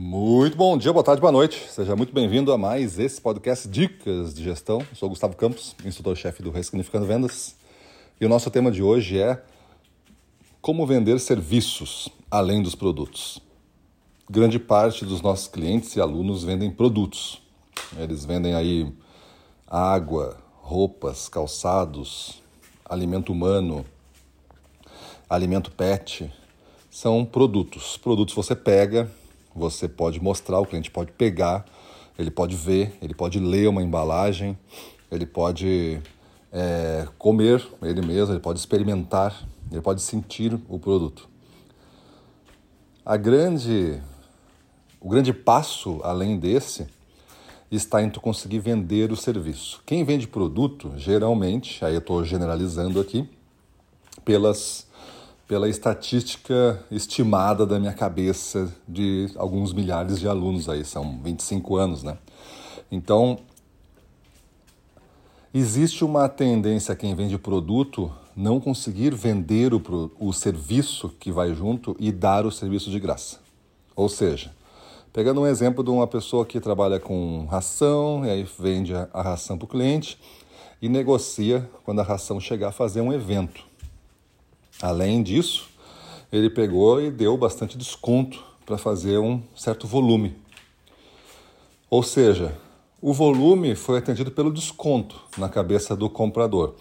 Muito bom dia, boa tarde, boa noite. Seja muito bem-vindo a mais esse podcast Dicas de Gestão. Eu sou Gustavo Campos, instrutor-chefe do Ressignificando Vendas. E o nosso tema de hoje é como vender serviços além dos produtos. Grande parte dos nossos clientes e alunos vendem produtos. Eles vendem aí água, roupas, calçados, alimento humano, alimento pet. São produtos. Produtos você pega, você pode mostrar, o cliente pode pegar, ele pode ver, ele pode ler uma embalagem, ele pode é, comer ele mesmo, ele pode experimentar, ele pode sentir o produto. A grande, o grande passo além desse está em tu conseguir vender o serviço. Quem vende produto, geralmente, aí eu estou generalizando aqui, pelas pela estatística estimada da minha cabeça de alguns milhares de alunos aí, são 25 anos, né? Então, existe uma tendência quem vende produto não conseguir vender o, o serviço que vai junto e dar o serviço de graça. Ou seja, pegando um exemplo de uma pessoa que trabalha com ração, e aí vende a, a ração para o cliente e negocia, quando a ração chegar, a fazer um evento. Além disso, ele pegou e deu bastante desconto para fazer um certo volume. Ou seja, o volume foi atendido pelo desconto na cabeça do comprador.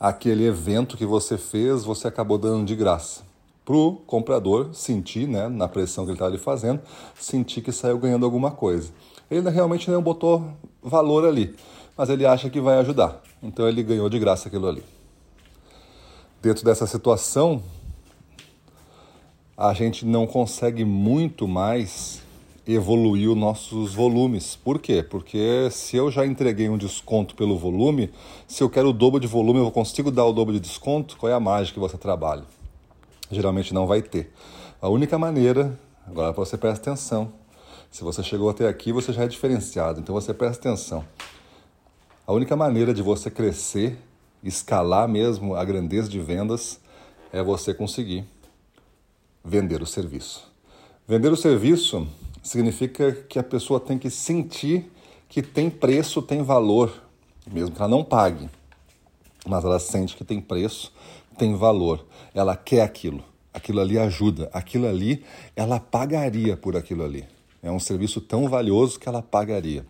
Aquele evento que você fez, você acabou dando de graça. Para o comprador sentir, né, na pressão que ele estava ali fazendo, sentir que saiu ganhando alguma coisa. Ele realmente não botou valor ali, mas ele acha que vai ajudar. Então ele ganhou de graça aquilo ali dentro dessa situação, a gente não consegue muito mais evoluir os nossos volumes. Por quê? Porque se eu já entreguei um desconto pelo volume, se eu quero o dobro de volume, eu consigo dar o dobro de desconto? Qual é a mágica que você trabalha? Geralmente não vai ter. A única maneira, agora você presta atenção. Se você chegou até aqui, você já é diferenciado, então você presta atenção. A única maneira de você crescer escalar mesmo a grandeza de vendas é você conseguir vender o serviço. Vender o serviço significa que a pessoa tem que sentir que tem preço, tem valor, mesmo que ela não pague. Mas ela sente que tem preço, tem valor. Ela quer aquilo. Aquilo ali ajuda. Aquilo ali, ela pagaria por aquilo ali. É um serviço tão valioso que ela pagaria.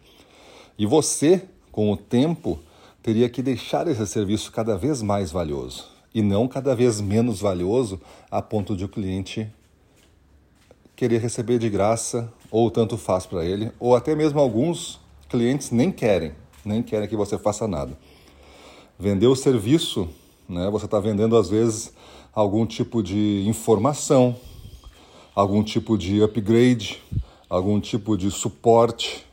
E você, com o tempo, teria que deixar esse serviço cada vez mais valioso e não cada vez menos valioso a ponto de o cliente querer receber de graça ou tanto faz para ele, ou até mesmo alguns clientes nem querem, nem querem que você faça nada. Vender o serviço, né, você está vendendo às vezes algum tipo de informação, algum tipo de upgrade, algum tipo de suporte,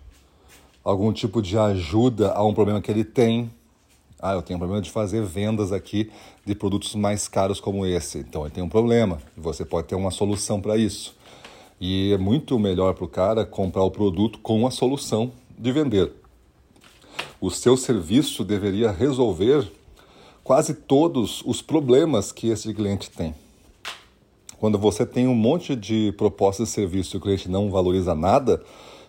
algum tipo de ajuda a um problema que ele tem, ah, eu tenho um problema de fazer vendas aqui de produtos mais caros como esse. Então ele tem um problema e você pode ter uma solução para isso. E é muito melhor para o cara comprar o produto com a solução de vender. O seu serviço deveria resolver quase todos os problemas que esse cliente tem. Quando você tem um monte de propostas de serviço e o cliente não valoriza nada,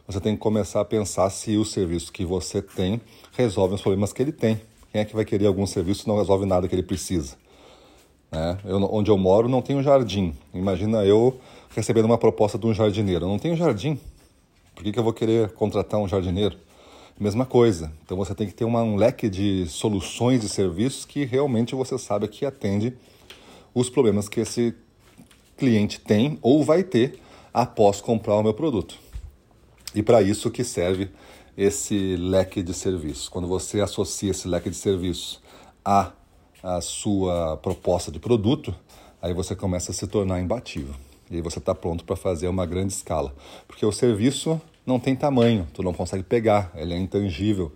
você tem que começar a pensar se o serviço que você tem resolve os problemas que ele tem. Quem é que vai querer algum serviço que não resolve nada que ele precisa? Né? Eu, onde eu moro não tem um jardim. Imagina eu recebendo uma proposta de um jardineiro. Eu não tenho jardim. Por que, que eu vou querer contratar um jardineiro? Mesma coisa. Então você tem que ter uma, um leque de soluções e serviços que realmente você sabe que atende os problemas que esse cliente tem ou vai ter após comprar o meu produto. E para isso que serve esse leque de serviços. Quando você associa esse leque de serviços à, à sua proposta de produto, aí você começa a se tornar imbatível. E aí você está pronto para fazer uma grande escala. Porque o serviço não tem tamanho, tu não consegue pegar, ele é intangível.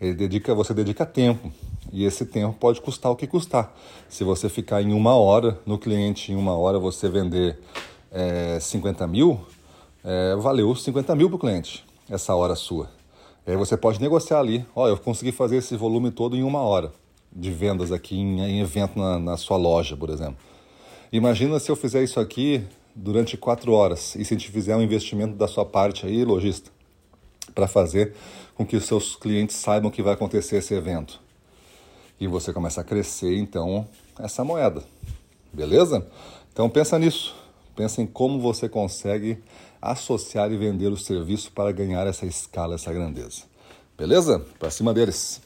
Ele dedica, você dedica tempo. E esse tempo pode custar o que custar. Se você ficar em uma hora no cliente, em uma hora você vender é, 50 mil, é, valeu 50 mil para o cliente, essa hora sua. E aí você pode negociar ali. Ó, eu consegui fazer esse volume todo em uma hora de vendas aqui em, em evento na, na, sua loja, por exemplo. Imagina se eu fizer isso aqui durante quatro horas e se a gente fizer um investimento da sua parte aí, lojista, para fazer com que os seus clientes saibam que vai acontecer esse evento. E você começa a crescer, então, essa moeda. Beleza? Então pensa nisso. Pensa em como você consegue associar e vender o serviço para ganhar essa escala, essa grandeza. Beleza? Para cima deles.